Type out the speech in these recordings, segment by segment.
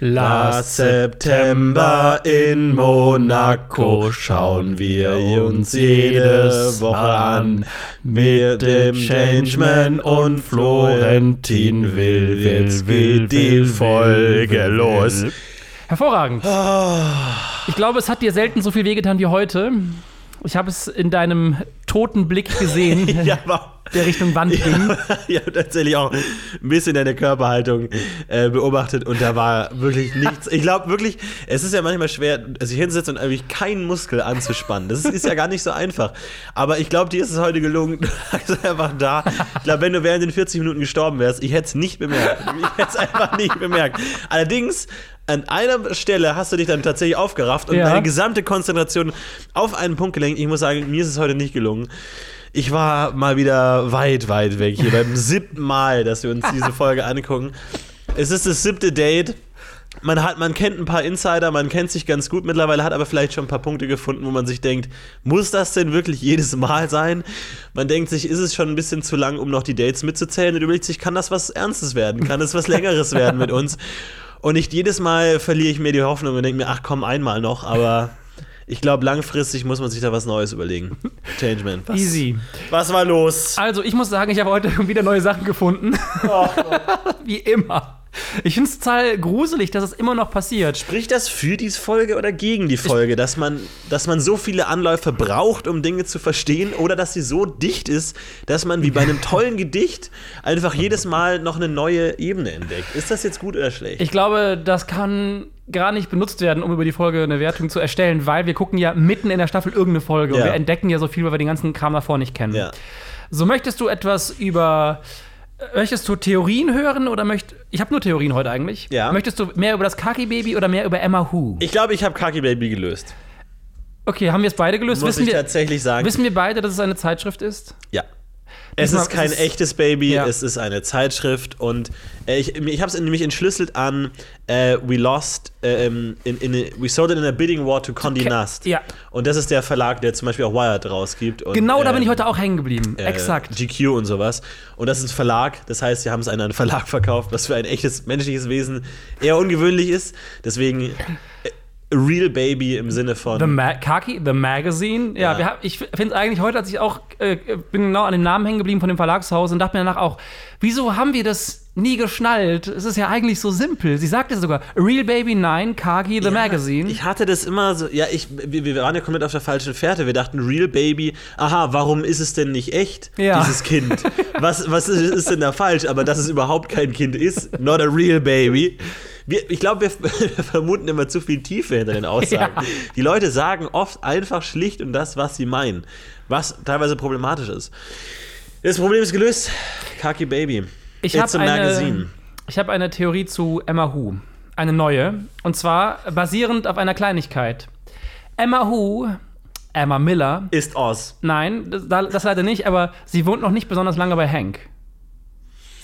Last September in Monaco schauen wir uns jede Woche an. Mit dem Changeman und Florentin will, jetzt geht die Folge los. Hervorragend. Ich glaube, es hat dir selten so viel wehgetan wie heute. Ich habe es in deinem toten Blick gesehen, Ja, der Richtung Wand ging. ich habe tatsächlich auch ein bisschen deine Körperhaltung äh, beobachtet und da war wirklich nichts. Ich glaube wirklich, es ist ja manchmal schwer, sich hinzusetzen und eigentlich keinen Muskel anzuspannen. Das ist, ist ja gar nicht so einfach. Aber ich glaube, dir ist es heute gelungen. Du lagst einfach da. Ich glaube, wenn du während den 40 Minuten gestorben wärst, ich hätte es nicht bemerkt. Ich hätte es einfach nicht bemerkt. Allerdings an einer Stelle hast du dich dann tatsächlich aufgerafft und Ja. deine gesamte Konzentration auf einen Punkt gelenkt. Ich muss sagen, mir ist es heute nicht gelungen. Ich war mal wieder weit, weit weg hier beim siebten Mal, dass wir uns diese Folge angucken. Es ist das siebte Date. Man, hat, man kennt ein paar Insider, man kennt sich ganz gut mittlerweile, hat aber vielleicht schon ein paar Punkte gefunden, wo man sich denkt, muss das denn wirklich jedes Mal sein? Man denkt sich, ist es schon ein bisschen zu lang, um noch die Dates mitzuzählen und überlegt sich, kann das was Ernstes werden? Kann es was Längeres werden mit uns? Und nicht jedes Mal verliere ich mir die Hoffnung und denke mir, ach komm, einmal noch, aber ich glaube, langfristig muss man sich da was Neues überlegen. Changeman. Was, Easy. Was war los? Also, ich muss sagen, ich habe heute wieder neue Sachen gefunden. wie immer. Ich finde es total gruselig, dass es immer noch passiert. Spricht das für diese Folge oder gegen die Folge, dass man, dass man so viele Anläufe braucht, um Dinge zu verstehen, oder dass sie so dicht ist, dass man wie bei einem tollen Gedicht einfach jedes Mal noch eine neue Ebene entdeckt? Ist das jetzt gut oder schlecht? Ich glaube, das kann gar nicht benutzt werden, um über die Folge eine Wertung zu erstellen, weil wir gucken ja mitten in der Staffel irgendeine Folge Ja. und wir entdecken ja so viel, weil wir den ganzen Kram davor nicht kennen. ja. So möchtest du etwas über möchtest du Theorien hören oder möcht ich habe nur Theorien heute eigentlich. Ja. Möchtest du mehr über das Kaki Baby oder mehr über Emma Who? Ich glaube, ich habe Kaki Baby gelöst. Okay, haben wir es beide gelöst? Muss wissen ich wir tatsächlich sagen. wissen wir beide, dass es eine Zeitschrift ist? Ja. Es ist kein ist es- echtes Baby, Ja. es ist eine Zeitschrift und äh, ich, ich habe es nämlich entschlüsselt an äh, We Lost, äh, ähm, in, in, We Sold It in a Bidding War to Condé Ke- Nast. ja. Und das ist der Verlag, der zum Beispiel auch Wired rausgibt. Und, Genau, da bin ich ähm, heute auch hängen geblieben. äh, Exakt. GQ und sowas. Und das ist ein Verlag, das heißt, sie haben es an einen Verlag verkauft, was für ein echtes menschliches Wesen eher ungewöhnlich ist. Deswegen äh, Real Baby im Sinne von. The Ma Kaki, The Magazine. Ja, Ja. Wir hab, ich finde es eigentlich heute, als ich auch äh, bin genau an dem Namen hängen geblieben von dem Verlagshaus und dachte mir danach auch, wieso haben wir das nie geschnallt? Es ist ja eigentlich so simpel. Sie sagte sogar, Real Baby 9, Kagi, The Ja, Magazine. Ich hatte das immer so, ja, ich, wir, wir waren ja komplett auf der falschen Fährte. Wir dachten, Real Baby, aha, warum ist es denn nicht echt, Ja. dieses Kind? Was, was ist, ist denn da falsch? Aber dass es überhaupt kein Kind ist, not a real baby. Wir, ich glaube, wir, vermuten immer zu viel Tiefe hinter den Aussagen. Ja. Die Leute sagen oft einfach schlicht und das, was sie meinen. Was teilweise problematisch ist. Das Problem ist gelöst. Kaki Baby. Ich habe eine, ich hab eine Theorie zu Emma Who. Eine neue. Und zwar basierend auf einer Kleinigkeit. Emma Who, Emma Miller, Ist Oz. Nein, das, da- das leider nicht, aber sie wohnt noch nicht besonders lange bei Hank.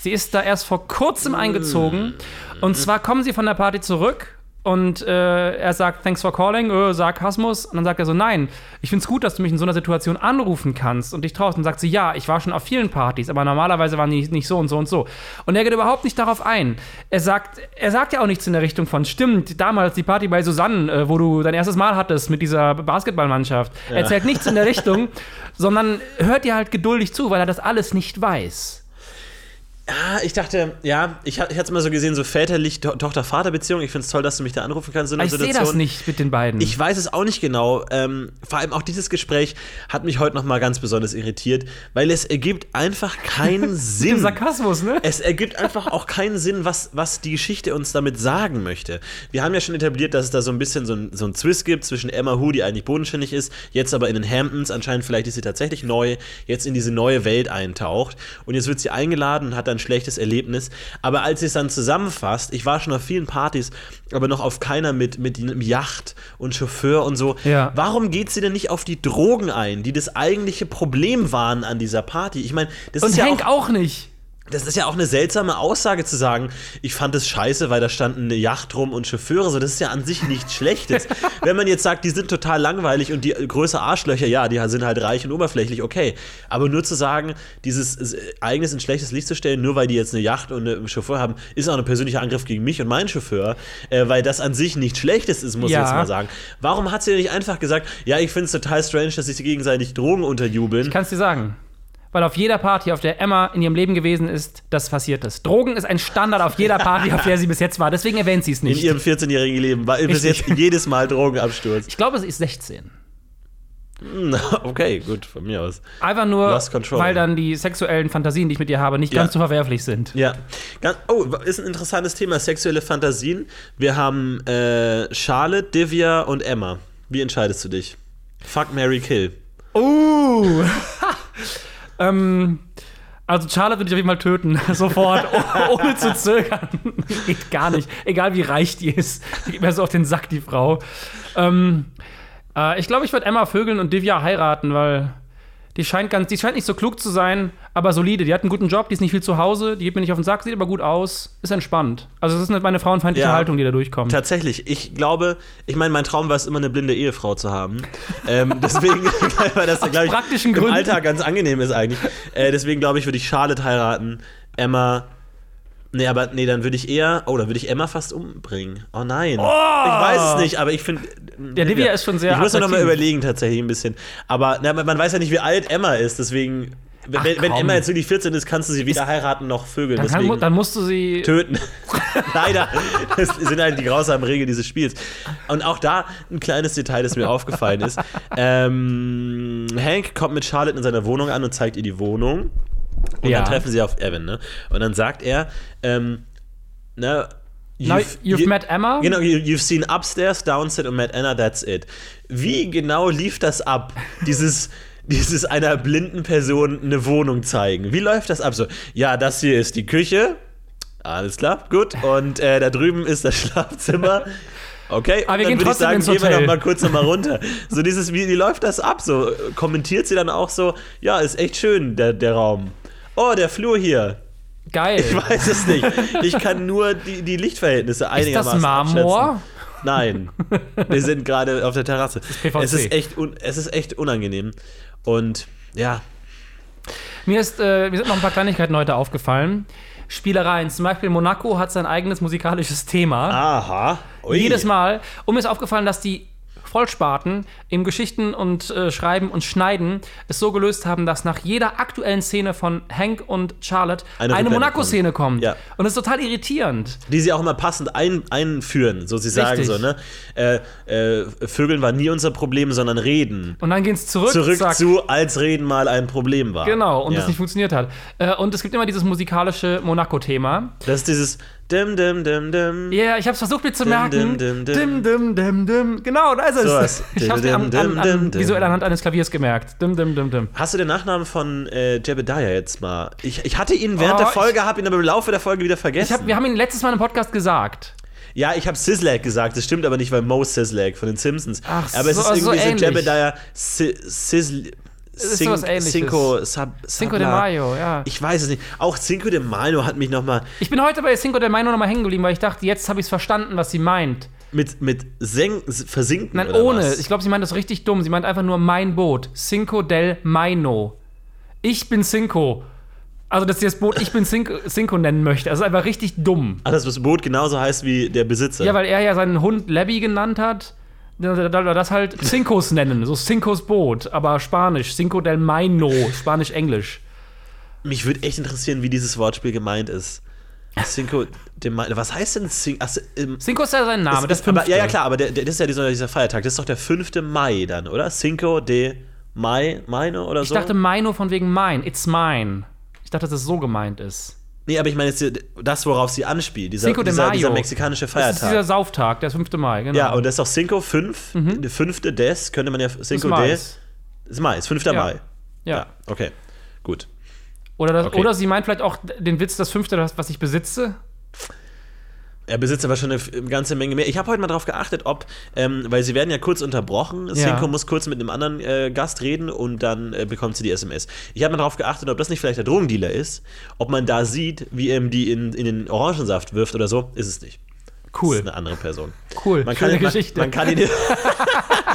Sie ist da erst vor kurzem eingezogen. Und zwar kommen sie von der Party zurück und äh, er sagt, thanks for calling, äh, Sarkasmus. Und dann sagt er so, nein, ich find's gut, dass du mich in so einer Situation anrufen kannst und dich traust. Und dann sagt sie, ja, ich war schon auf vielen Partys, aber normalerweise waren die nicht so und so und so. Und er geht überhaupt nicht darauf ein. Er sagt, er sagt ja auch nichts in der Richtung von, stimmt, damals die Party bei Susanne, äh, wo du dein erstes Mal hattest mit dieser Basketballmannschaft. Er erzählt nichts in der Richtung, sondern hört dir halt geduldig zu, weil er das alles nicht weiß. Ah, ich dachte, ja, ich, ha- ich hatte es immer so gesehen, so väterlich To- Tochter-Vater-Beziehung. Ich finde es toll, dass du mich da anrufen kannst einer ich sehe das nicht mit den beiden. Ich weiß es auch nicht genau. Ähm, vor allem auch dieses Gespräch hat mich heute noch mal ganz besonders irritiert, weil es ergibt einfach keinen Sinn. Sarkasmus, ne? Es ergibt einfach auch keinen Sinn, was, was die Geschichte uns damit sagen möchte. Wir haben ja schon etabliert, dass es da so ein bisschen so ein, so ein Twist gibt zwischen Emma Who, die eigentlich bodenständig ist, jetzt aber in den Hamptons, anscheinend vielleicht ist sie tatsächlich neu, jetzt in diese neue Welt eintaucht. Und jetzt wird sie eingeladen und hat dann ein schlechtes Erlebnis. Aber als sie es dann zusammenfasst, ich war schon auf vielen Partys, aber noch auf keiner mit, mit einem Yacht und Chauffeur und so. Ja. Warum geht sie denn nicht auf die Drogen ein, die das eigentliche Problem waren an dieser Party? Ich meine, das Und ist ja Hank auch auch nicht. Das ist ja auch eine seltsame Aussage zu sagen, ich fand es scheiße, weil da standen eine Yacht rum und Chauffeure. So, das ist ja an sich nichts Schlechtes. Wenn man jetzt sagt, die sind total langweilig und die größere Arschlöcher, ja, die sind halt reich und oberflächlich, okay. Aber nur zu sagen, dieses eigenes in schlechtes Licht zu stellen, nur weil die jetzt eine Yacht und einen Chauffeur haben, ist auch ein persönlicher Angriff gegen mich und meinen Chauffeur, äh, weil das an sich nichts Schlechtes ist, muss Ja. ich jetzt mal sagen. Warum hat sie denn nicht einfach gesagt, ja, ich finde es total strange, dass sich gegenseitig Drogen unterjubeln? Ich kann es dir sagen. Weil auf jeder Party, auf der Emma in ihrem Leben gewesen ist, das passiert ist. Drogen ist ein Standard auf jeder Party, auf der sie bis jetzt war. Deswegen erwähnt sie es In nicht. ihrem 14-jährigen Leben war bis jetzt jedes Mal Drogenabsturz. Ich glaube, sie ist 16. Hm, Okay, gut, von mir aus. Einfach nur, weil dann die sexuellen Fantasien, die ich mit ihr habe, nicht Ja. ganz so verwerflich sind. Ja. Oh, ist ein interessantes Thema, sexuelle Fantasien. Wir haben äh, Charlotte, Divya und Emma. Wie entscheidest du dich? Fuck, Mary Kill. Uh! ähm, also Charlotte würde ich auf jeden Fall töten, sofort, oh, ohne zu zögern. Geht gar nicht. Egal wie reich die ist. Die geht mir so auf den Sack, die Frau. Ähm, äh, ich glaube, ich würde Emma vögeln und Divya heiraten, weil die scheint ganz, die scheint nicht so klug zu sein, aber solide. Die hat einen guten Job, die ist nicht viel zu Hause, die geht mir nicht auf den Sack, sieht aber gut aus, ist entspannt. Also das ist nicht meine frauenfeindliche Ja. Haltung, die da durchkommt. Tatsächlich, ich glaube, ich meine, mein Traum war es immer, eine blinde Ehefrau zu haben. ähm, deswegen, weil das, glaube ich, praktischen im Gründen. Alltag ganz angenehm ist eigentlich. Äh, deswegen glaube ich, würde ich Charlotte heiraten, Emma. Nee, aber nee, dann würde ich eher. Oh, dann würde ich Emma fast umbringen. Oh nein. Ich weiß es nicht, aber ich finde. Der Divya ist schon sehr Ich muss mir noch mal attraktiv. überlegen, tatsächlich ein bisschen. Aber na, man weiß ja nicht, wie alt Emma ist, deswegen. Wenn, Ach, wenn komm. Emma jetzt wirklich 14 ist, kannst du sie weder heiraten noch vögeln. Dann, kann, dann musst du sie. töten. Leider. Das sind halt die grausamen Regeln dieses Spiels. Und auch da ein kleines Detail, das mir aufgefallen ist. Ähm, Hank kommt mit Charlotte in seiner Wohnung an und zeigt ihr die Wohnung. Und Ja. dann treffen sie auf Evan, ne? Und dann sagt er, ähm, ne, Now, you've you- met Emma? Genau, you, you've seen upstairs, downstairs und met Anna, that's it. Wie genau lief das ab? Dieses, dieses einer blinden Person eine Wohnung zeigen. Wie läuft das ab? So, ja, das hier ist die Küche. Alles klar, gut. Und äh, da drüben ist das Schlafzimmer. Okay, Aber wir dann würde ich sagen, gehen wir noch mal kurz noch mal runter. So dieses, wie, wie läuft das ab? So kommentiert sie dann auch so, ja, ist echt schön, der, der Raum. Oh, der Flur hier. Geil. Ich weiß es nicht. Ich kann nur die, die Lichtverhältnisse einigermaßen Marmor? abschätzen. Nein. Wir sind gerade auf der Terrasse. Es ist echt, un, es ist echt unangenehm. Und ja, Mir, ist, äh, mir sind noch ein paar Kleinigkeiten heute aufgefallen. Spielereien. Zum Beispiel Monaco hat sein eigenes musikalisches Thema. aha. Ui. Jedes Mal. Und mir ist aufgefallen, dass die Vollsparten im Geschichten und äh, Schreiben und Schneiden es so gelöst haben, dass nach jeder aktuellen Szene von Hank und Charlotte Eine eine, Monaco-Szene kommt. Ja. Und das ist total irritierend. Die sie auch immer passend ein, einführen, so sie sagen Richtig. so, ne? Äh, äh, Vögeln war nie unser Problem, sondern Reden. Und dann gehen es zurück, Zurück zack. zu, als Reden mal ein Problem war. Genau, und ja. das nicht funktioniert hat. Äh, und es gibt immer dieses musikalische Monaco-Thema. Das ist dieses Dim, dim, dim, dim. Ja, ich hab's versucht mir zu Dim, merken. dim, dim, dim, dim. dim, dim, dim. Genau, da ist es. Sowas. Ich hab's mir an, an, visuell anhand eines Klaviers gemerkt. Dim, dim, dim, dim. Hast du den Nachnamen von äh, Jebediah jetzt mal? Ich, ich hatte ihn während Oh, der ich- Folge, habe ihn aber im Laufe der Folge wieder Ich vergessen. hab, wir haben ihn letztes Mal im Podcast gesagt. ja, ich habe Sislak gesagt, das stimmt aber nicht, weil Mo Sislak von den Simpsons. Ach aber es so, ist so irgendwie so, ähnlich. Jebediah Si- Sisl ist Cin-. Cinco, Sab, Cinco de. Mayo, ja. Ich weiß es nicht. Auch Cinco de Mayo hat mich nochmal Ich bin heute bei Cinco de Mayo nochmal hängen geblieben, weil ich dachte, jetzt habe ich es verstanden, was sie meint. mit, mit Seng, Versinken Nein, ohne. was? Ich glaube, sie meint das richtig dumm. Sie meint einfach nur mein Boot. Cinco del Maino. Ich bin Cinco. Also, dass sie das Boot Ich bin Cinco, Cinco nennen möchte. Das ist einfach richtig dumm. Ach, dass das Boot genauso heißt wie der Besitzer. Ja, weil er ja seinen Hund Labby genannt hat. Da da- da das halt Cincos nennen. So Cincos Boot, aber Spanisch. Cinco del Maino. Spanisch-Englisch. Mich würde echt interessieren, wie dieses Wortspiel gemeint ist. Cinco de Mayo. Was heißt denn Cinco? Ach, ähm, Cinco ist ja sein Name. ist, das aber, ja, ja, klar, aber der, der, das ist ja dieser, dieser Feiertag. Das ist doch der 5. Mai dann, oder? Cinco de Mai, Maino oder Ich so? dachte Maino von wegen mine. It's mine. Ich dachte, dass es so gemeint ist. Nee, aber ich meine jetzt das, worauf sie anspielt. Dieser, Cinco de Mayo. dieser mexikanische Das ist Feiertag. dieser Sauftag, der 5. Mai, genau. ja, und das ist auch Cinco 5, der 5. des, könnte man ja Cinco de. Ist Mai, ist 5. Ja. Mai. Ja. okay. Gut. Oder, das, Okay. oder sie meint vielleicht auch den Witz, das fünfte, das, was ich besitze. Er besitzt aber schon eine ganze Menge mehr. Ich habe heute mal darauf geachtet, ob, ähm, weil sie werden ja kurz unterbrochen, Cinco muss kurz mit einem anderen äh, Gast reden und dann äh, bekommt sie die SMS. Ich habe mal darauf geachtet, ob das nicht vielleicht der Drogendealer ist, ob man da sieht, wie er ihm die in, in den Orangensaft wirft oder so. Ist es nicht. Cool. Das ist eine andere Person. Cool. Man kann, Schöne man, Geschichte. Man kann, ihn,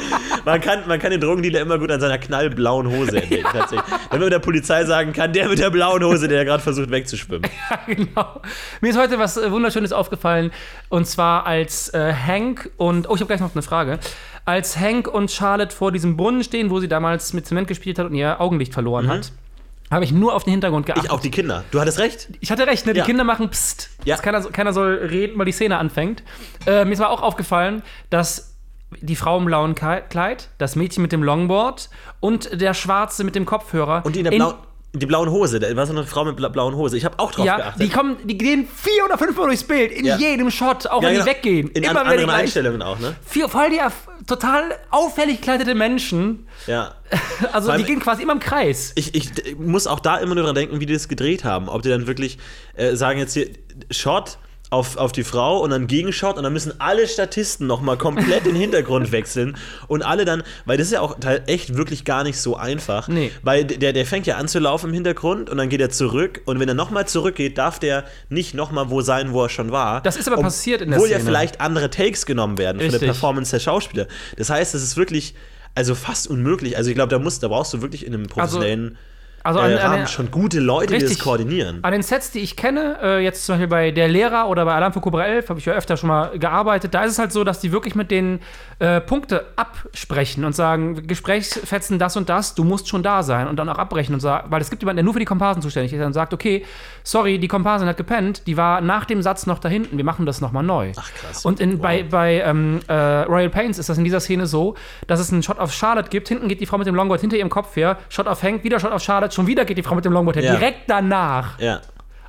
man, kann, man kann den Drogendealer immer gut an seiner knallblauen Hose entdecken, tatsächlich. Wenn man der Polizei sagen kann, der mit der blauen Hose, der gerade versucht wegzuschwimmen. Ja, genau. Mir ist heute was äh, Wunderschönes aufgefallen. Und zwar als äh, Hank und. Oh, ich habe gleich noch eine Frage. Als Hank und Charlotte vor diesem Brunnen stehen, wo sie damals mit Zement gespielt hat und ihr Augenlicht verloren hat, habe ich nur auf den Hintergrund geachtet. Ich auch die Kinder. Du hattest recht. Ich hatte recht, ne? Die Ja. Kinder machen Psst. Ja. Dass keiner, keiner soll reden, weil die Szene anfängt. Äh, mir ist aber auch aufgefallen, dass die Frau im blauen Kleid, das Mädchen mit dem Longboard und der Schwarze mit dem Kopfhörer. Und die in der blauen, die blauen Hose, da war so eine Frau mit bla blauen Hose. Ich habe auch drauf Ja, geachtet. die kommen, die gehen vier oder fünf Mal durchs Bild, in Ja. jedem Shot, auch Ja, wenn genau. die weggehen. In Immer an, anderen. Einstellungen auch, ne? Vier, voll die total auffällig gekleidete Menschen. Ja. Also die gehen quasi immer im Kreis. Ich, ich d- muss auch da immer nur dran denken, wie die das gedreht haben. Ob die dann wirklich äh, sagen jetzt hier Shot auf, auf die Frau und dann Gegenshot und dann müssen alle Statisten nochmal komplett den Hintergrund wechseln und alle dann, weil das ist ja auch echt wirklich gar nicht so einfach. Nee. Weil der, der fängt ja an zu laufen im Hintergrund und dann geht er zurück und wenn er nochmal zurückgeht, darf der nicht nochmal wo sein, wo er schon war. Das ist aber passiert in der Obwohl ja Szene. vielleicht andere Takes genommen werden von der Richtig. Performance der Schauspieler. Das heißt, es ist wirklich, also fast unmöglich. Also ich glaube, da musst, da brauchst du wirklich in einem professionellen Also äh, an, an, Rahmen den- schon gute Leute, die das Richtig. koordinieren. An den Sets, die ich kenne, äh, jetzt zum Beispiel bei Der Lehrer oder bei Alarm für Cobra 11, habe ich ja öfter schon mal gearbeitet, da ist es halt so, dass die wirklich mit den äh, Punkte absprechen und sagen, Gesprächsfetzen das und das, du musst schon da sein und dann auch abbrechen und sagen, weil es gibt jemanden, der nur für die Komparsen zuständig ist und sagt, okay, sorry, die Komparsin hat gepennt, die war nach dem Satz noch da hinten, wir machen das nochmal neu. Ach, krass. Und in, Wow. bei, bei ähm, äh, Royal Pains ist das in dieser Szene so, dass es einen Shot auf Charlotte gibt, hinten geht die Frau mit dem Longboard hinter ihrem Kopf her, Shot auf Hank, wieder Shot auf Charlotte, schon wieder geht die Frau mit dem Longboard her, Ja. direkt danach. Ja,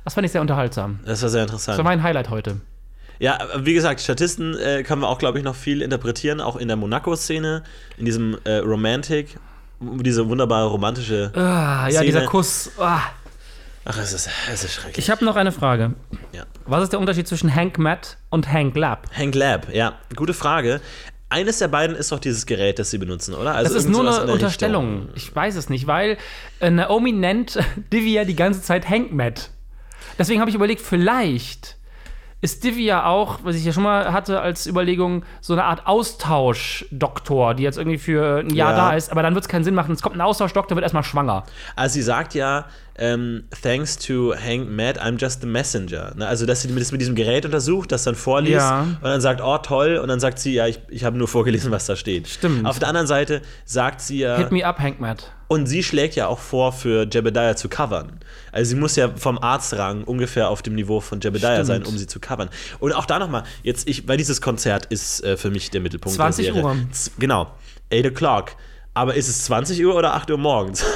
Das fand ich sehr unterhaltsam. das war sehr Das interessant. war mein Highlight heute. Ja, wie gesagt, Statisten äh, können wir auch, glaube ich, noch viel interpretieren, auch in der Monaco-Szene, in diesem äh, Romantic, diese wunderbare romantische. Ah, ja, Szene. dieser Kuss. Ah. Ach, es ist, es ist schrecklich. Ich habe noch eine Frage. ja. Was ist der Unterschied zwischen Hank Matt und Hank Lab? Hank Lab, ja, gute Frage. Eines der beiden ist doch dieses Gerät, das sie benutzen, oder? Also Das ist nur eine Unterstellung. Richtung. Ich weiß es nicht, weil äh, Naomi nennt Divya die ganze Zeit Hank Matt. Deswegen habe ich überlegt, vielleicht ist Divya auch, was ich ja schon mal hatte als Überlegung, so eine Art Austauschdoktor, die jetzt irgendwie für ein Jahr Ja. da ist, aber dann wird es keinen Sinn machen. Es kommt ein Austauschdoktor, wird erstmal schwanger. Also sie sagt ja, ähm, thanks to Hank Matt, I'm just the messenger. Ne? Also dass sie das mit diesem Gerät untersucht, das dann vorliest Ja. und dann sagt, oh toll, und dann sagt sie, ja, ich, ich habe nur vorgelesen, was da steht. Stimmt. Auf der anderen Seite sagt sie ja, Hit me up, Hank Matt. und sie schlägt ja auch vor, für Jebediah zu covern. Also sie muss ja vom Arztrang ungefähr auf dem Niveau von Jebediah Stimmt. sein, um sie zu covern. Und auch da nochmal, jetzt, ich, weil dieses Konzert ist äh, für mich der Mittelpunkt 20 der Serie. Uhr. Z genau, 8 o'clock. Aber ist es 20 Uhr oder 8 Uhr morgens?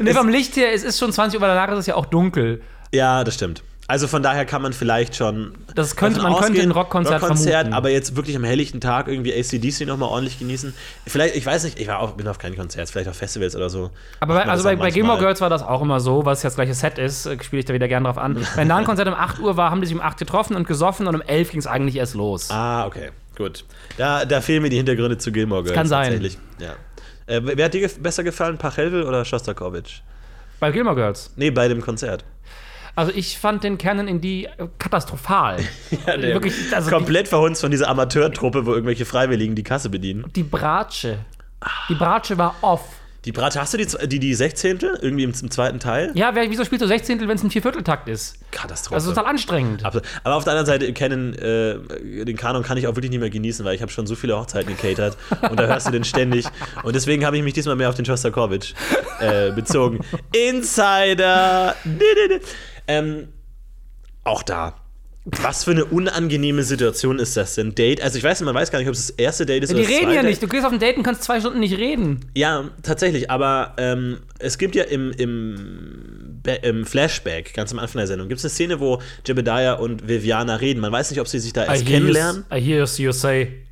Ne, vom Licht her, es ist schon 20 Uhr, aber danach ist es ja auch dunkel. ja, das stimmt. Also von daher kann man vielleicht schon. Das könnte- man könnte ausgehen, ein Rockkonzert vermuten. aber jetzt wirklich am helllichten Tag irgendwie ACDC nochmal ordentlich genießen. Vielleicht, ich weiß nicht, ich war auch, bin auf keinen Konzerts, vielleicht auf Festivals oder so. Aber bei, also bei, bei Gilmore. Girls war das auch immer so, was ja das gleiche Set ist, äh, spiele ich da wieder gern drauf an. Wenn da ein Konzert um 8 Uhr war, haben die sich um 8 getroffen und gesoffen und um 11 ging es eigentlich erst los. Ah, okay, gut. Da, da fehlen mir die Hintergründe zu Gilmore Girls. kann sein. Tatsächlich. Ja. Äh, wer hat dir besser gefallen, Pachelbel oder Shostakovich? Bei Gilmore Girls. Nee, bei dem Konzert. Also ich fand den Canon in die katastrophal. Ja, der Wirklich, also komplett verhunzt von dieser Amateurtruppe, wo irgendwelche Freiwilligen die Kasse bedienen. Die, die Bratsche. Die Bratsche war off. Die Brate, hast du die, die, die Sechzehntel? Irgendwie im, im zweiten Teil? Ja, wer, wieso spielst du 16, wenn es ein Viervierteltakt ist? Katastrophe. Also total anstrengend. Aber auf der anderen Seite, Canon, äh, den Kanon kann ich auch wirklich nicht mehr genießen, weil ich habe schon so viele Hochzeiten gecatert und da hörst du den ständig. Und deswegen habe ich mich diesmal mehr auf den Shostakovich äh, bezogen. Insider! ähm, auch da. Was für eine unangenehme Situation ist das denn? Date? Also ich weiß nicht, man weiß gar nicht, ob es das erste Date ist Die oder das reden ja nicht. Du gehst auf ein Date und kannst zwei Stunden nicht reden. Ja, tatsächlich, aber ähm, es gibt ja im, im, im Flashback, ganz am Anfang der Sendung, gibt es eine Szene, wo Jebediah und Viviana reden. Man weiß nicht, ob sie sich da erst kennenlernen. I hear you say.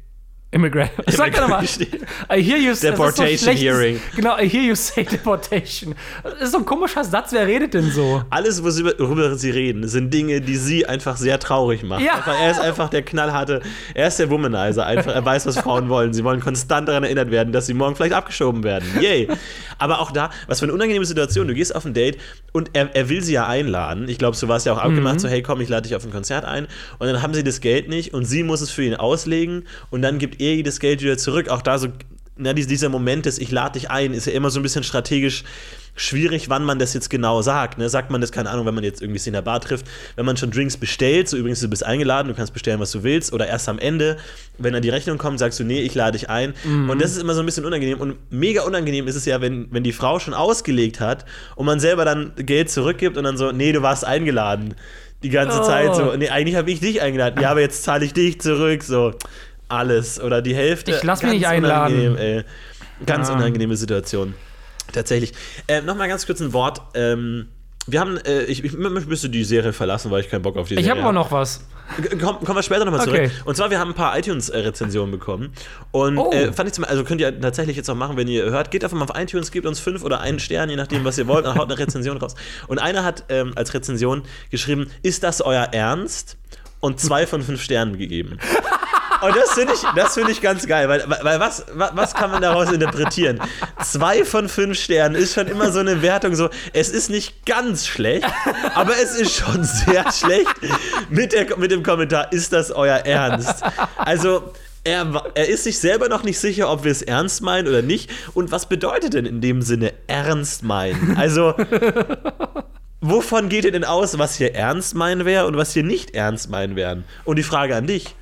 Immigrant. Sag doch mal. I hear you Deportation so hearing. Genau, I hear you say deportation. Das ist so ein komischer Satz. Wer redet denn so? Alles, worüber sie reden, sind Dinge, die sie einfach sehr traurig machen. Ja. Einfach, er ist einfach der knallharte, er ist der Womanizer. Einfach, er weiß, was Frauen wollen. Sie wollen konstant daran erinnert werden, dass sie morgen vielleicht abgeschoben werden. Yay. Aber auch da, was für eine unangenehme Situation. Du gehst auf ein Date und er, er will sie ja einladen. Ich glaube, so war es ja auch abgemacht, Mhm. so, hey, komm, ich lade dich auf ein Konzert ein. Und dann haben sie das Geld nicht und sie muss es für ihn auslegen und dann gibt ihr das Geld wieder zurück. Auch da so, na, dies- dieser Moment des Ich lade dich ein, ist ja immer so ein bisschen strategisch schwierig, wann man das jetzt genau sagt. Ne? Sagt man das, keine Ahnung, wenn man jetzt irgendwie sie in der Bar trifft, wenn man schon Drinks bestellt, so übrigens, du bist eingeladen, du kannst bestellen, was du willst, oder erst am Ende, wenn dann die Rechnung kommt, sagst du, nee, ich lade dich ein. Und das ist immer so ein bisschen unangenehm. Und mega unangenehm ist es ja, wenn, wenn die Frau schon ausgelegt hat und man selber dann Geld zurückgibt und dann so, nee, du warst eingeladen. Die ganze Oh. Zeit so, nee, eigentlich habe ich dich eingeladen. Ja, aber jetzt zahle ich dich zurück, so alles oder die Hälfte. Ich lass mich nicht einladen. ey. Ganz Ja. unangenehme Situation. Tatsächlich. Äh, Nochmal ganz kurz ein Wort. Ähm, wir haben, äh, ich, ich müsste die Serie verlassen, weil ich keinen Bock auf die Ich Serie habe aber noch was. Komm, kommen wir später nochmal zurück. Okay. Und zwar, wir haben ein paar iTunes-Rezensionen bekommen. Und Oh. äh, fand ich zum also könnt ihr tatsächlich jetzt auch machen, wenn ihr hört. Geht einfach mal auf iTunes, gebt uns fünf oder einen Stern, je nachdem, was ihr wollt, und haut eine Rezension raus. Und einer hat ähm, als Rezension geschrieben: Ist das euer Ernst? Und zwei von fünf Sternen gegeben. Und das finde ich, das finde ich ganz geil, weil, weil was, was, kann man daraus interpretieren? Zwei von fünf Sternen ist schon immer so eine Wertung, so, es ist nicht ganz schlecht, aber es ist schon sehr schlecht mit, der, mit dem Kommentar, ist das euer Ernst? Also, er, er ist sich selber noch nicht sicher, ob wir es ernst meinen oder nicht. Und was bedeutet denn in dem Sinne ernst meinen? Also, wovon geht ihr denn aus, was hier ernst meinen wäre und was hier nicht ernst meinen wären? Und die Frage an dich,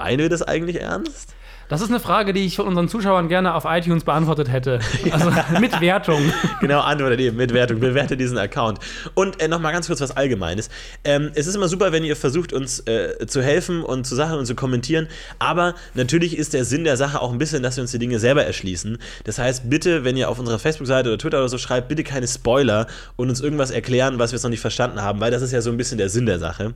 meinen wir das eigentlich ernst? Das ist eine Frage, die ich von unseren Zuschauern gerne auf iTunes beantwortet hätte. Also mit Wertung. Genau, antwortet eben mit Wertung. Bewerte diesen Account. Und äh, nochmal ganz kurz was Allgemeines. Ähm, es ist immer super, wenn ihr versucht, uns äh, zu helfen und zu Sachen und zu kommentieren. Aber natürlich ist der Sinn der Sache auch ein bisschen, dass wir uns die Dinge selber erschließen. Das heißt, bitte, wenn ihr auf unserer Facebook-Seite oder Twitter oder so schreibt, bitte keine Spoiler und uns irgendwas erklären, was wir jetzt noch nicht verstanden haben, weil das ist ja so ein bisschen der Sinn der Sache.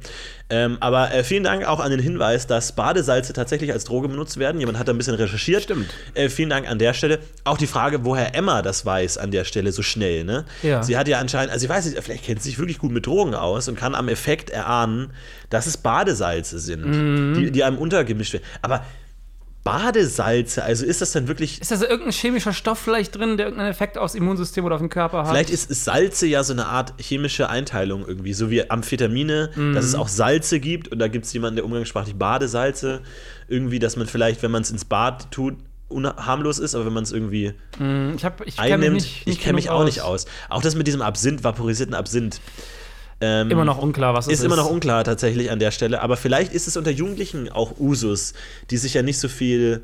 Ähm, aber äh, vielen Dank auch an den Hinweis, dass Badesalze tatsächlich als Droge benutzt werden. Jemand hat da ein bisschen recherchiert. Stimmt. Äh, vielen Dank an der Stelle. Auch die Frage, woher Emma das weiß an der Stelle so schnell. Ne? Ja. Sie hat ja anscheinend, also ich weiß nicht, vielleicht kennt sie sich wirklich gut mit Drogen aus und kann am Effekt erahnen, dass es Badesalze sind, Mhm. die, die einem untergemischt werden. Aber Badesalze, also ist das dann wirklich. Ist da so irgendein chemischer Stoff vielleicht drin, der irgendeinen Effekt aufs Immunsystem oder auf den Körper hat? Vielleicht ist Salze ja so eine Art chemische Einteilung irgendwie, so wie Amphetamine, dass es auch Salze gibt und da gibt es jemanden, der umgangssprachlich Badesalze irgendwie, dass man vielleicht, wenn man es ins Bad tut, harmlos ist, aber wenn man es irgendwie ich hab, ich kenn mich einnimmt, nicht, ich nicht kenne mich auch nicht aus. Auch das mit diesem Absinth, vaporisierten Absinth. Ähm, Immer noch unklar, was es ist ist. immer noch unklar tatsächlich an der Stelle, aber vielleicht ist es unter Jugendlichen auch Usus, die sich ja nicht so viel.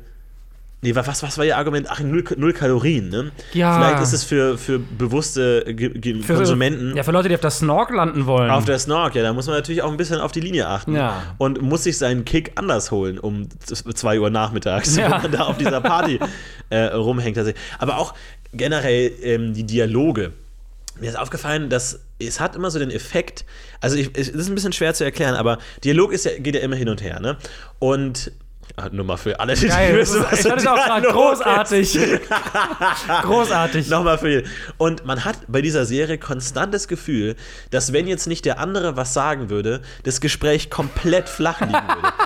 Nee, wa- was, was war Ihr Argument? Ach, null, null Kalorien, ne? Ja. Vielleicht ist es für, für bewusste Ge Ge Für- Konsumenten Ja, für Leute, die auf der Snork landen wollen. auf der Snork, ja, da muss man natürlich auch ein bisschen auf die Linie achten. Ja. Und muss sich seinen Kick anders holen um 2 Uhr nachmittags, Ja. wenn man da auf dieser Party äh, rumhängt. Aber auch generell ähm, die Dialoge. Mir ist aufgefallen, dass es hat immer so den Effekt, also ich, es ist ein bisschen schwer zu erklären, aber Dialog ist ja, geht ja immer hin und her, ne? Und nur mal für alle, die Geil, das wissen, ist, was ich hatte es auch gerade großartig. großartig. Nochmal für. Und man hat bei dieser Serie konstant das Gefühl, dass wenn jetzt nicht der andere was sagen würde, das Gespräch komplett flach liegen würde.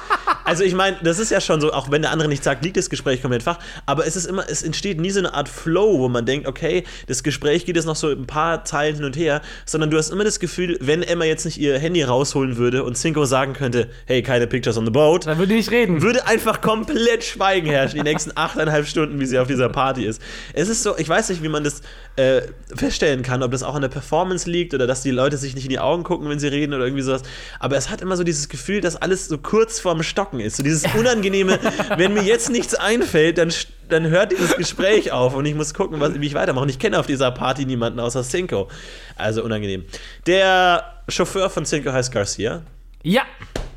Also ich meine, das ist ja schon so, auch wenn der andere nichts sagt, liegt das Gespräch komplett flach, aber es ist immer, es entsteht nie so eine Art Flow, wo man denkt, okay, das Gespräch geht jetzt noch so ein paar Zeilen hin und her, sondern du hast immer das Gefühl, wenn Emma jetzt nicht ihr Handy rausholen würde und Cinco sagen könnte, hey, keine Pictures on the boat, Da würde ich nicht reden. würde einfach komplett Schweigen herrschen, die nächsten achteinhalb Stunden, wie sie auf dieser Party ist. Es ist so, ich weiß nicht, wie man das äh, feststellen kann, ob das auch an der Performance liegt oder dass die Leute sich nicht in die Augen gucken, wenn sie reden oder irgendwie sowas. Aber es hat immer so dieses Gefühl, dass alles so kurz vorm Stocken ist. So dieses Unangenehme, wenn mir jetzt nichts einfällt, dann, dann hört dieses Gespräch auf und ich muss gucken, was, wie ich weitermache. Und ich kenne auf dieser Party niemanden außer Cinco. Also unangenehm. Der Chauffeur von Cinco heißt Garcia. Ja,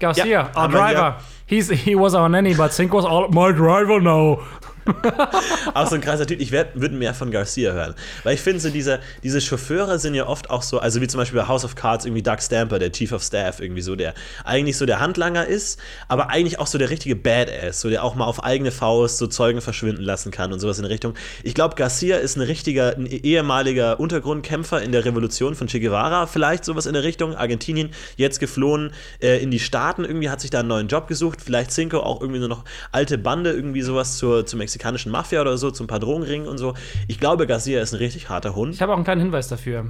Garcia, Ja, our driver. He's, he was on any, but Cinco's all my driver now. auch so ein krasser Typ. Ich würde mehr von Garcia hören. Weil ich finde, so diese, diese Chauffeure sind ja oft auch so, also wie zum Beispiel bei House of Cards irgendwie Doug Stamper, der Chief of Staff, irgendwie so, der eigentlich so der Handlanger ist, aber eigentlich auch so der richtige Badass, so der auch mal auf eigene Faust so Zeugen verschwinden lassen kann und sowas in der Richtung. Ich glaube, Garcia ist ein richtiger, ein ehemaliger Untergrundkämpfer in der Revolution von Che Guevara, vielleicht sowas in der Richtung. Argentinien, jetzt geflohen äh, in die Staaten, irgendwie hat sich da einen neuen Job gesucht. Vielleicht Cinco auch irgendwie nur noch alte Bande, irgendwie sowas zur, zur mexikanischen Mafia oder so, zum paar Drogenringen und so. Ich glaube, Garcia ist ein richtig harter Hund. Ich habe auch einen kleinen Hinweis dafür.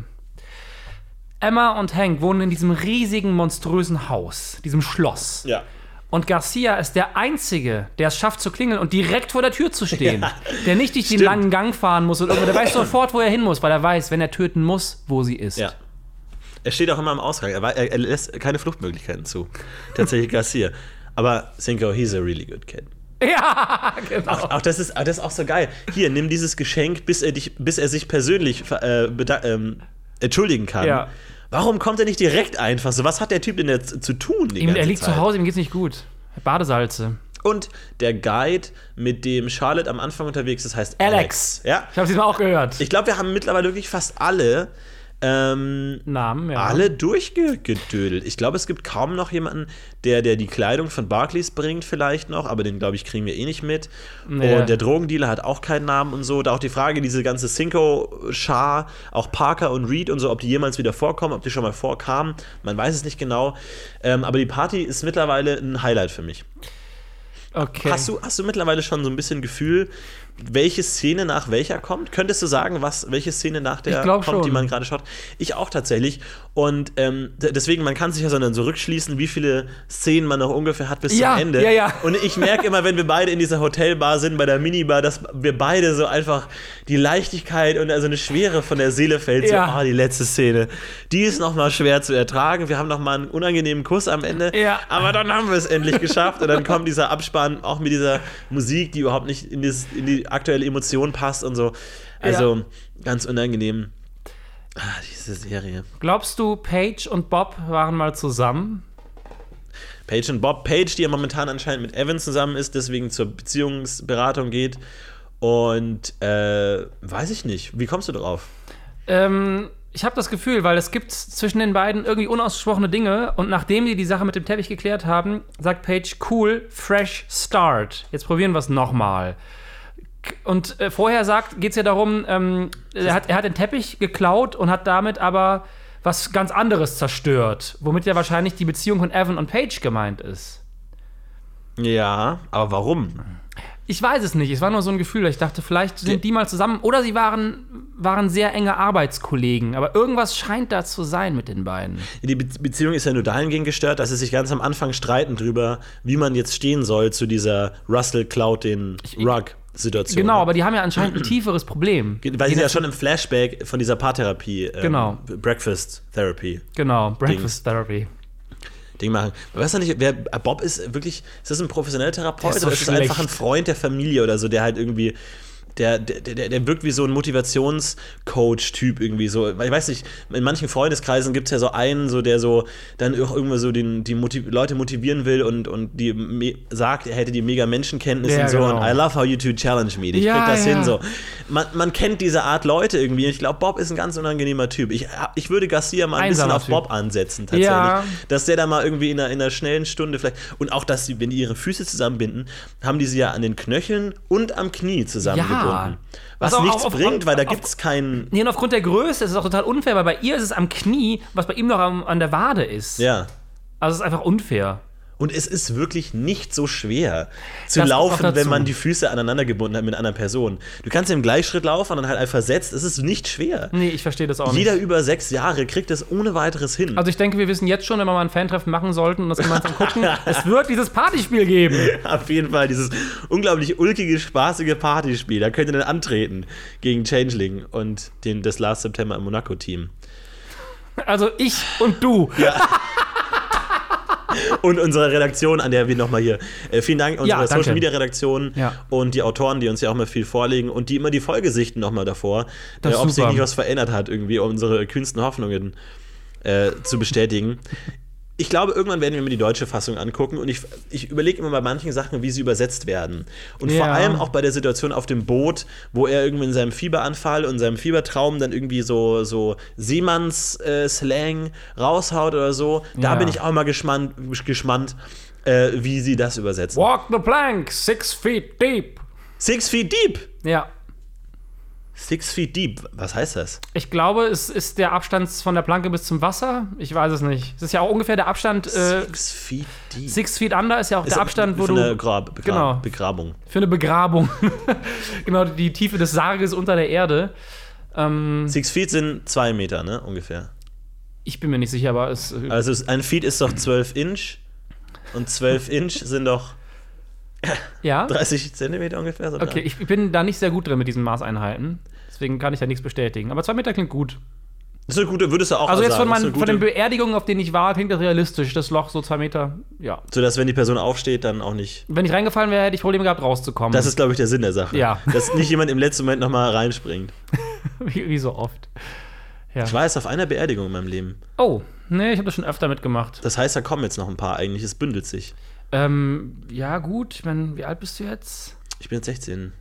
Emma und Hank wohnen in diesem riesigen, monströsen Haus, diesem Schloss. Ja. Und Garcia ist der Einzige, der es schafft zu klingeln und direkt vor der Tür zu stehen. Ja, der nicht durch den langen Gang fahren muss und irgendwo. Der weiß sofort, wo er hin muss, weil er weiß, wenn er töten muss, wo sie ist. Ja. Er steht auch immer im Ausgang. Er, er, er lässt keine Fluchtmöglichkeiten zu. Tatsächlich Garcia. Aber Cinco, he's a really good kid. Ja, genau. Auch, auch das, ist, auch das ist auch so geil. Hier, nimm dieses Geschenk, bis er, dich, bis er sich persönlich äh, ähm, entschuldigen kann. Ja. Warum kommt er nicht direkt einfach so? Was hat der Typ denn jetzt zu tun? Ihm, er liegt Zeit? zu Hause, ihm geht's nicht gut. Badesalze. Und der Guide, mit dem Charlotte am Anfang unterwegs ist, heißt Alex. Alex. Ja. Ich habe es diesmal auch gehört. Ich glaube, wir haben mittlerweile wirklich fast alle ähm, Namen, ja. alle durchgedödelt. Ich glaube, es gibt kaum noch jemanden, der, der die Kleidung von Barclays bringt, vielleicht noch, aber den, glaube ich, kriegen wir eh nicht mit. Nee. Und der Drogendealer hat auch keinen Namen und so. Da auch die Frage, diese ganze Cinco-Schar, auch Parker und Reed und so, ob die jemals wieder vorkommen, ob die schon mal vorkamen, man weiß es nicht genau. Ähm, aber die Party ist mittlerweile ein Highlight für mich. Okay. Hast, du, hast du mittlerweile schon so ein bisschen Gefühl, welche Szene nach welcher kommt? Könntest du sagen, was, welche Szene nach der kommt, die schon. man gerade schaut? Ich auch tatsächlich. Und ähm, deswegen, man kann sich ja so dann so rückschließen, wie viele Szenen man noch ungefähr hat bis Ja, zum Ende. ja, ja. Und ich merke immer, wenn wir beide in dieser Hotelbar sind, bei der Minibar, dass wir beide so einfach die Leichtigkeit und also eine Schwere von der Seele fällt. Ja. So, ah, die letzte Szene. Die ist noch mal schwer zu ertragen. Wir haben noch mal einen unangenehmen Kuss am Ende. Ja. Aber dann haben wir es endlich geschafft. Und dann kommt dieser Abspann auch mit dieser Musik, die überhaupt nicht in, dieses, in die aktuelle Emotion passt und so. Also ganz unangenehm. Ah, diese Serie. Glaubst du, Paige und Bob waren mal zusammen? Paige und Bob. Paige, die ja momentan anscheinend mit Evan zusammen ist, deswegen zur Beziehungsberatung geht. Und äh, weiß ich nicht. Wie kommst du drauf? Ähm, ich habe das Gefühl, weil es gibt zwischen den beiden irgendwie unausgesprochene Dinge und nachdem die die Sache mit dem Teppich geklärt haben, sagt Paige, cool, fresh start. Jetzt probieren wir es nochmal. Und äh, vorher sagt, geht es ja darum, ähm, er, hat, er hat den Teppich geklaut und hat damit aber was ganz anderes zerstört, womit ja wahrscheinlich die Beziehung von Evan und Paige gemeint ist. Ja, aber warum? Ich weiß es nicht. Es war nur so ein Gefühl. Ich dachte, vielleicht sind die mal zusammen oder sie waren, waren sehr enge Arbeitskollegen. Aber irgendwas scheint da zu sein mit den beiden. Die Be Beziehung ist ja nur dahingehend gestört, dass sie sich ganz am Anfang streiten drüber, wie man jetzt stehen soll zu dieser Russell klaut den Rug-Situation. Genau, aber die haben ja anscheinend ein tieferes Problem. Weil sie ja schon im Flashback von dieser Paartherapie, ähm, Genau. Breakfast Therapy Genau, Breakfast Therapy. Ding machen. Man weiß ja nicht, wer Bob ist wirklich, ist das ein professioneller Therapeut ist so oder ist es schlecht. einfach ein Freund der Familie oder so, der halt irgendwie der, der, der, der wirkt wie so ein Motivationscoach-Typ irgendwie so. Ich weiß nicht, in manchen Freundeskreisen gibt es ja so einen, so, der so dann auch irgendwie so den, die Motiv Leute motivieren will und, und die sagt, er hätte die mega Menschenkenntnis Ja, und so genau. und I love how you two challenge me. Ich Ja, krieg das ja. hin so. Man, man kennt diese Art Leute irgendwie und ich glaube, Bob ist ein ganz unangenehmer Typ. Ich, ich würde Garcia mal ein Einsamer bisschen auf Typ. Bob ansetzen tatsächlich. Ja. Dass der da mal irgendwie in einer, in einer schnellen Stunde vielleicht. Und auch, dass sie, wenn die ihre Füße zusammenbinden, haben die sie ja an den Knöcheln und am Knie zusammengebunden. Was Also auch nichts auf- bringt, weil da gibt es keinen. Nee, und aufgrund der Größe ist es auch total unfair, weil bei ihr ist es am Knie, was bei ihm noch am, an der Wade ist. Ja. Also es ist einfach unfair. Und es ist wirklich nicht so schwer zu Das laufen, wenn man die Füße aneinander gebunden hat mit einer Person. Du kannst im Gleichschritt laufen und dann halt einfach setzt. Es ist nicht schwer. Nee, ich verstehe das auch Jeder nicht. über sechs Jahre kriegt das ohne weiteres hin. Also ich denke, wir wissen jetzt schon, wenn wir mal ein Fantreffen machen sollten und das gemeinsam gucken, es wird dieses Partyspiel geben. Auf jeden Fall dieses unglaublich ulkige, spaßige Partyspiel. Da könnt ihr dann antreten gegen Changeling und den, das Last September im Monaco-Team. Also ich und du. Und unsere Redaktion, an der wir nochmal hier. Äh, vielen Dank, unsere Ja. Social Media Redaktion Ja. und die Autoren, die uns ja auch mal viel vorlegen und die immer die Folge sichten nochmal davor, äh, ob sich nicht was verändert hat, irgendwie, um unsere kühnsten Hoffnungen äh, zu bestätigen. ich glaube, irgendwann werden wir mir die deutsche Fassung angucken und ich, ich überlege immer bei manchen Sachen, wie sie übersetzt werden. Und vor Ja. allem auch bei der Situation auf dem Boot, wo er irgendwie in seinem Fieberanfall und seinem Fiebertraum dann irgendwie so, so Seemanns-Slang raushaut oder so. Da Ja. bin ich auch mal gespannt, gespannt äh, wie sie das übersetzen. Walk the plank, six feet deep. Six feet deep. Ja. Six feet deep. Was heißt das? Ich glaube, es ist der Abstand von der Planke bis zum Wasser. Ich weiß es nicht. Es ist ja auch ungefähr der Abstand. Äh, Six feet deep. six feet under ist ja auch Ist der Abstand, wo von du. der Grab, Begra Genau. Begrabung. Für eine Begrabung. genau, die Tiefe des Sarges unter der Erde. Ähm, Six feet sind zwei Meter, ne? Ungefähr. ich bin mir nicht sicher, aber es. äh, Also ein Feet ist doch 12 Inch und 12 Inch sind doch ja? 30 Zentimeter ungefähr. So Okay, ich bin da nicht sehr gut drin mit diesen Maßeinheiten. Deswegen kann ich da nichts bestätigen. Aber zwei Meter klingt gut. Das ist eine gute, würdest du auch Also jetzt sagen, von, meinen, eine von den gute, Beerdigungen, auf denen ich war, klingt das realistisch. Das Loch so zwei Meter, ja. so dass wenn die Person aufsteht, dann auch nicht. Wenn ich reingefallen wäre, hätte ich Probleme gehabt, rauszukommen. Das ist, glaube ich, der Sinn der Sache. Ja. Dass nicht jemand im letzten Moment nochmal reinspringt. wie, wie so oft. Ja. Ich war jetzt auf einer Beerdigung in meinem Leben. Oh, nee, ich habe das schon öfter mitgemacht. Das heißt, da kommen jetzt noch ein paar eigentlich. Es bündelt sich. Ähm, ja, gut. Ich meine, wie alt bist du jetzt? Ich bin jetzt 16.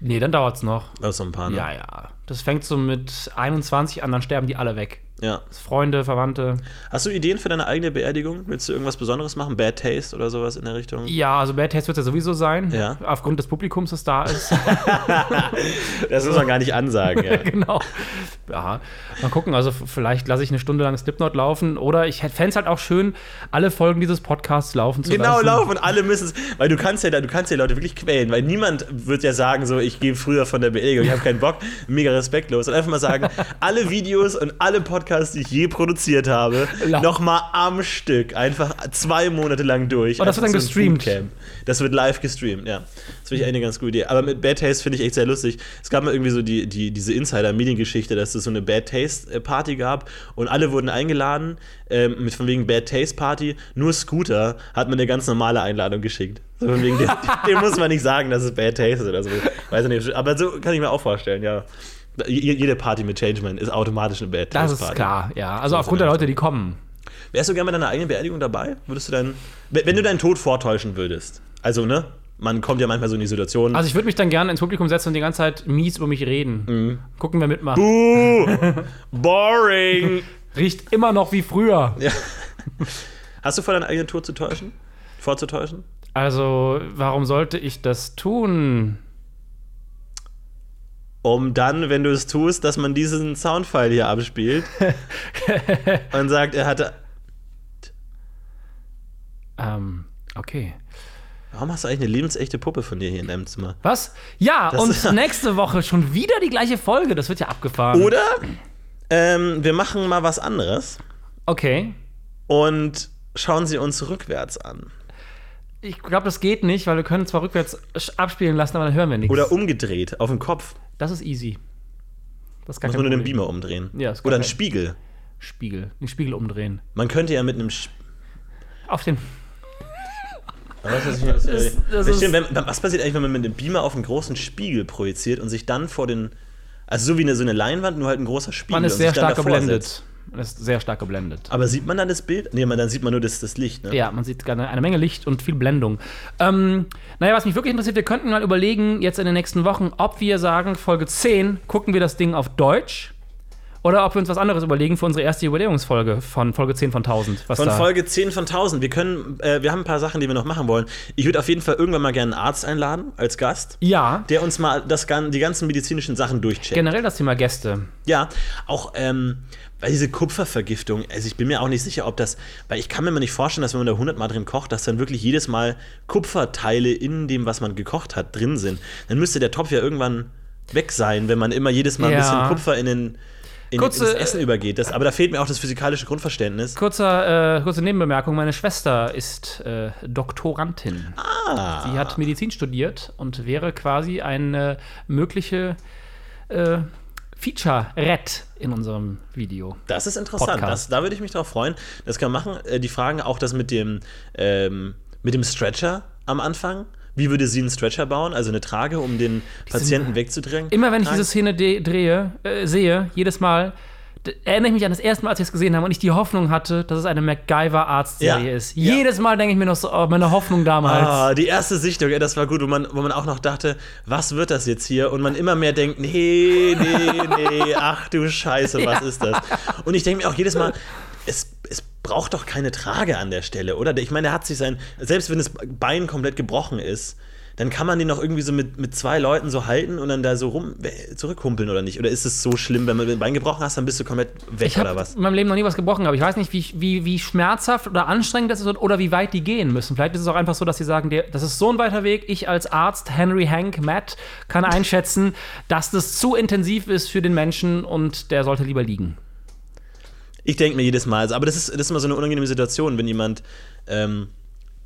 Nee, dann dauert's noch. Also so ein paar, ne? Ja, ja. Das fängt so mit 21 an, dann sterben die alle weg. Ja. Freunde, Verwandte. Hast du Ideen für deine eigene Beerdigung? Willst du irgendwas Besonderes machen? Bad Taste oder sowas in der Richtung? Ja, also Bad Taste wird es ja sowieso sein. Ja. Aufgrund des Publikums, das da ist. Das muss man gar nicht ansagen, ja. genau. Ja, mal gucken. Also vielleicht lasse ich eine Stunde lang Slipknot laufen oder ich fände es halt auch schön, alle Folgen dieses Podcasts laufen zu Genau, lassen. laufen und alle müssen es, weil du kannst ja da- du kannst ja Leute wirklich quälen, weil niemand wird ja sagen so, ich gehe früher von der Beerdigung, ich habe keinen Bock, mega respektlos und einfach mal sagen, alle Videos und alle Podcasts, die ich je produziert habe, nochmal am Stück, einfach zwei Monate lang durch. Und das wird dann gestreamt. Das wird live gestreamt, ja. Das finde ich eine ganz gute Idee. Aber mit Bad Taste finde ich echt sehr lustig. Es gab mal irgendwie so die, die, diese Insider-Mediengeschichte, dass es so eine Bad Taste-Party gab und alle wurden eingeladen ähm, mit von wegen Bad Taste-Party. Nur Scooter hat mir eine ganz normale Einladung geschickt. So von wegen, dem, dem muss man nicht sagen, dass es Bad Taste ist oder so. Weiß ich nicht. Aber so kann ich mir auch vorstellen, ja. Je- Jede Party mit Changeman ist automatisch eine Bad Das Taste-Party. ist klar, ja. Also So aufgrund der Leute, die kommen. Wärst du gerne bei deiner eigenen Beerdigung dabei? Würdest du deinen, wenn du deinen Tod vortäuschen würdest? Also, ne? Man kommt ja manchmal so in die Situation. Also ich würde mich dann gerne ins Publikum setzen und die ganze Zeit mies über mich reden. Mhm. Gucken, wer mitmacht. Buh! Boring! Riecht immer noch wie früher. Ja. Hast du vor, deinen eigenen Tod zu täuschen? Vorzutäuschen? Also, warum sollte ich das tun? Um dann, wenn du es tust, dass man diesen Soundfile hier abspielt und sagt, er hatte. Ähm, okay. Warum hast du eigentlich eine lebensechte Puppe von dir hier in deinem Zimmer? Was? Ja, Das und nächste Woche schon wieder die gleiche Folge. Das wird ja abgefahren. Oder ähm, wir machen mal was anderes Okay. und schauen sie uns rückwärts an. Ich glaube, das geht nicht, weil wir können zwar rückwärts abspielen lassen, aber dann hören wir nichts. Oder umgedreht, auf dem Kopf. Das ist easy. Das ist gar Muss man nur den. Beamer umdrehen. Ja, ist gar Oder einen kein- Spiegel. Spiegel. Den Spiegel umdrehen. Man könnte ja mit einem. Sp Auf den. Weißt du, was ich meine? Das ist- das Das ist- stimmt, wenn, was passiert eigentlich, wenn man mit dem Beamer auf einen großen Spiegel projiziert und sich dann vor den. Also so wie eine, so eine Leinwand, nur halt ein großer Spiegel. Man ist und sehr sich dann stark davor geblendet. Man ist sehr stark geblendet. Aber sieht man dann das Bild? Nee, man, dann sieht man nur das, das Licht, ne? Ja, man sieht eine Menge Licht und viel Blendung. Ähm, naja, was mich wirklich interessiert, wir könnten mal überlegen, jetzt in den nächsten Wochen, ob wir sagen, Folge 10 gucken wir das Ding auf Deutsch oder ob wir uns was anderes überlegen für unsere erste Jubiläumsfolge von Folge 10 von 1000. Was Von Folge 10 von 1000. Wir können, äh, wir haben ein paar Sachen, die wir noch machen wollen. Ich würde auf jeden Fall irgendwann mal gerne einen Arzt einladen als Gast, ja, der uns mal das, die ganzen medizinischen Sachen durchcheckt. generell das Thema Gäste. Ja, auch ähm, weil diese Kupfervergiftung, also ich bin mir auch nicht sicher, ob das, weil ich kann mir mal nicht vorstellen, dass wenn man da 100 Mal drin kocht, dass dann wirklich jedes Mal Kupferteile in dem, was man gekocht hat, drin sind. Dann müsste der Topf ja irgendwann weg sein, wenn man immer jedes Mal ein Ja. bisschen Kupfer in den in, Kurze, ins Essen übergeht. Das, aber da fehlt mir auch das physikalische Grundverständnis. Kurzer, äh, kurze Nebenbemerkung: Meine Schwester ist äh, Doktorandin. Ah, Sie hat Medizin studiert und wäre quasi eine mögliche äh, Feature-Red in unserem Video. das ist interessant. Das, da würde ich mich drauf freuen. Das kann man machen. Äh, die Fragen auch das mit dem, ähm, mit dem Stretcher am Anfang. Wie würde sie einen Stretcher bauen? Also eine Trage, um den Patienten wegzudrängen? Immer wenn ich Tragen? diese Szene drehe, äh, sehe, jedes Mal erinnere ich mich an das erste Mal, als ich es gesehen habe und ich die Hoffnung hatte, dass es eine MacGyver-Arztserie Ja, ist. ja. Jedes Mal denke ich mir noch so, oh, meine Hoffnung damals. Ah, die erste Sichtung, ey, das war gut, wo man, wo man auch noch dachte, was wird das jetzt hier? Und man immer mehr denkt, nee, nee, nee, ach du Scheiße, was Ja. ist das? Und ich denke mir auch jedes Mal, es braucht doch keine Trage an der Stelle, oder? Ich meine, er hat sich sein, selbst wenn das Bein komplett gebrochen ist, dann kann man den noch irgendwie so mit, mit zwei Leuten so halten und dann da so rum zurückhumpeln oder nicht? Oder ist es so schlimm, wenn man ein Bein gebrochen hast, dann bist du komplett weg Ich habe oder was? in meinem Leben noch nie was gebrochen, aber ich weiß nicht, wie, wie, wie schmerzhaft oder anstrengend das ist oder wie weit die gehen müssen. Vielleicht ist es auch einfach so, dass sie sagen, das ist so ein weiter Weg. Ich als Arzt, Henry Hank, Matt, kann einschätzen, dass das zu intensiv ist für den Menschen und der sollte lieber liegen. Ich denke mir jedes Mal, also, aber das ist, das ist immer so eine unangenehme Situation, wenn jemand, ähm,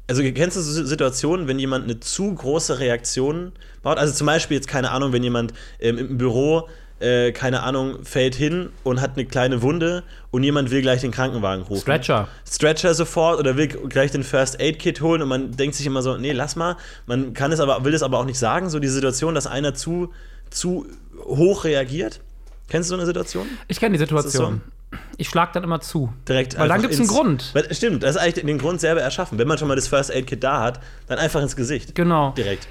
also kennst du so Situationen, wenn jemand eine zu große Reaktion baut? Also zum Beispiel jetzt, keine Ahnung, wenn jemand ähm, im Büro, äh, keine Ahnung, fällt hin und hat eine kleine Wunde und jemand will gleich den Krankenwagen rufen. Stretcher. Stretcher sofort oder will gleich den First Aid Kit holen und man denkt sich immer so, nee, lass mal. Man kann es aber, will es aber auch nicht sagen, so die Situation, dass einer zu, zu hoch reagiert. Kennst du so eine Situation? Ich kenne die Situation. Ich schlag dann immer zu. direkt Weil dann einfach gibt's einen Grund. Stimmt, das ist eigentlich den Grund selber erschaffen. Wenn man schon mal das First Aid Kit da hat, dann einfach ins Gesicht. Genau. Direkt.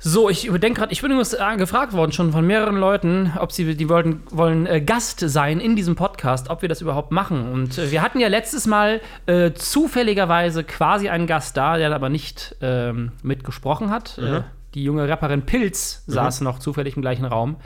So, ich überdenke gerade, ich bin übrigens äh, gefragt worden schon von mehreren Leuten, ob sie die wollten, wollen äh, Gast sein in diesem Podcast, ob wir das überhaupt machen. Und äh, wir hatten ja letztes Mal äh, zufälligerweise quasi einen Gast da, der aber nicht ähm, mitgesprochen hat. Äh, die junge Rapperin Pilz saß noch zufällig im gleichen Raum.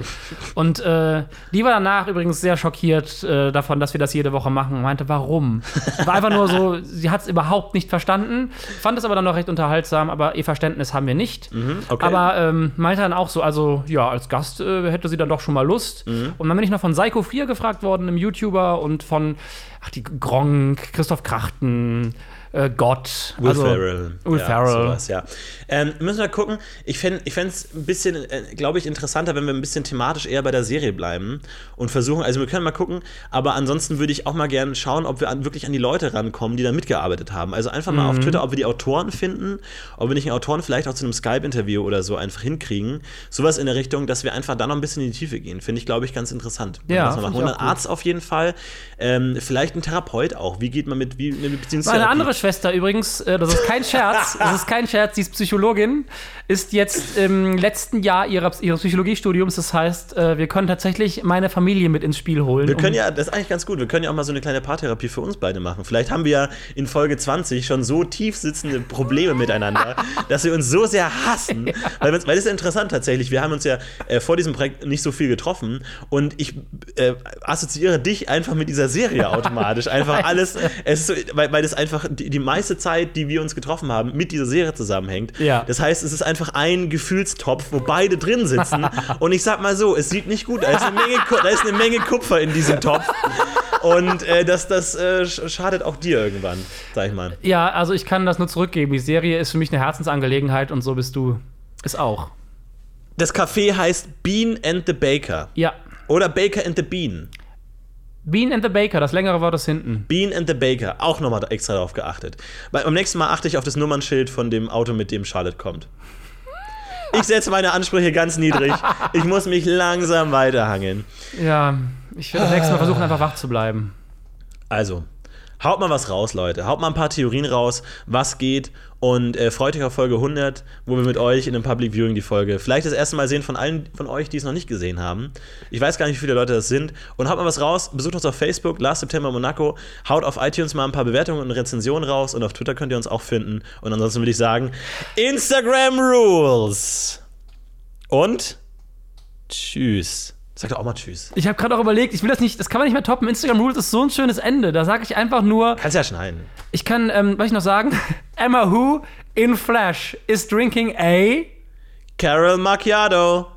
Und äh, die war danach übrigens sehr schockiert äh, davon, dass wir das jede Woche machen. Und meinte, warum? War einfach nur so, sie hat es überhaupt nicht verstanden, fand es aber dann noch recht unterhaltsam, aber ihr Verständnis haben wir nicht. okay. Aber ähm, meinte dann auch so, also ja, als Gast äh, hätte sie dann doch schon mal Lust. Mhm. Und dann bin ich noch von Psycho 4 gefragt worden, einem YouTuber, und von, ach, die Gronk, Christoph Krachten, äh, Gott. Will also, Ferrell. Will ja, Ferrell. Sowas, ja. Ähm, müssen wir gucken. Ich fände es ein bisschen, äh, glaube ich, interessanter, wenn wir ein bisschen thematisch eher bei der Serie bleiben und versuchen, also wir können mal gucken, aber ansonsten würde ich auch mal gerne schauen, ob wir an, wirklich an die Leute rankommen, die da mitgearbeitet haben. Also einfach mal auf Mhm. Twitter, ob wir die Autoren finden, ob wir nicht einen Autoren vielleicht auch zu einem Skype-Interview oder so einfach hinkriegen. Sowas in der Richtung, dass wir einfach da noch ein bisschen in die Tiefe gehen. Finde ich, glaube ich, ganz interessant. Ja, ich Und ein. Arzt auf jeden Fall. Ähm, vielleicht ein Therapeut auch. Wie geht man mit, wie, mit Beziehungstherapie? Meine andere Schwester übrigens, äh, das ist kein Scherz, das ist kein Scherz, sie ist Psychologin, ist jetzt im letzten Jahr ihrer, ihres Psychologiestudiums. Das heißt, äh, wir können tatsächlich meine Familie mit ins Spiel holen. Wir können ja, das ist eigentlich ganz gut, wir können ja auch mal so eine kleine Paartherapie für uns beide machen. Vielleicht haben wir ja in Folge 20 schon so tief sitzende Probleme miteinander, dass wir uns so sehr hassen. Weil, weil das ist interessant tatsächlich. Wir haben uns ja äh, vor diesem Projekt nicht so viel getroffen und ich äh, assoziiere dich einfach mit dieser Serie automatisch. Einfach alles, so, weil, weil das einfach die, die meiste Zeit, die wir uns getroffen haben, mit dieser Serie zusammenhängt. Ja. Das heißt, es ist einfach ein Gefühlstopf, wo beide drin sitzen. Und ich sag mal so, es sieht nicht gut aus. Da ist eine Menge, da ist eine Menge Kupfer in diesem Topf. Und äh, das, das äh, sch- schadet auch dir irgendwann, sag ich mal. Ja, also ich kann das nur zurückgeben. Die Serie ist für mich eine Herzensangelegenheit und so bist du es auch. Das Café heißt Bean and the Baker. Ja. Oder Baker and the Bean. Bean and the Baker, das längere Wort ist hinten. Bean and the Baker. Auch nochmal extra darauf geachtet. Bei, beim nächsten Mal achte ich auf das Nummernschild von dem Auto, mit dem Charlotte kommt. Ich setze meine Ansprüche ganz niedrig. Ich muss mich langsam weiterhangeln. Ja, ich werde das nächste Mal versuchen, einfach wach zu bleiben. Also, haut mal was raus, Leute. Haut mal ein paar Theorien raus, was geht. Und äh, freut euch auf Folge 100, wo wir mit euch in einem Public Viewing die Folge vielleicht das erste Mal sehen von allen von euch, die es noch nicht gesehen haben. Ich weiß gar nicht, wie viele Leute das sind. Und haut mal was raus. Besucht uns auf Facebook, Last September Monaco. Haut auf iTunes mal ein paar Bewertungen und Rezensionen raus. Und auf Twitter könnt ihr uns auch finden. Und ansonsten würde ich sagen, Instagram Rules. Und tschüss. Sag doch auch mal tschüss. Ich habe gerade auch überlegt, ich will das nicht, das kann man nicht mehr toppen. Instagram Rules ist so ein schönes Ende. Da sage ich einfach nur, Kannst ja schneiden. ich kann, ähm, was ich noch sagen? Emma Who in Flash is drinking a. Carol Macchiato.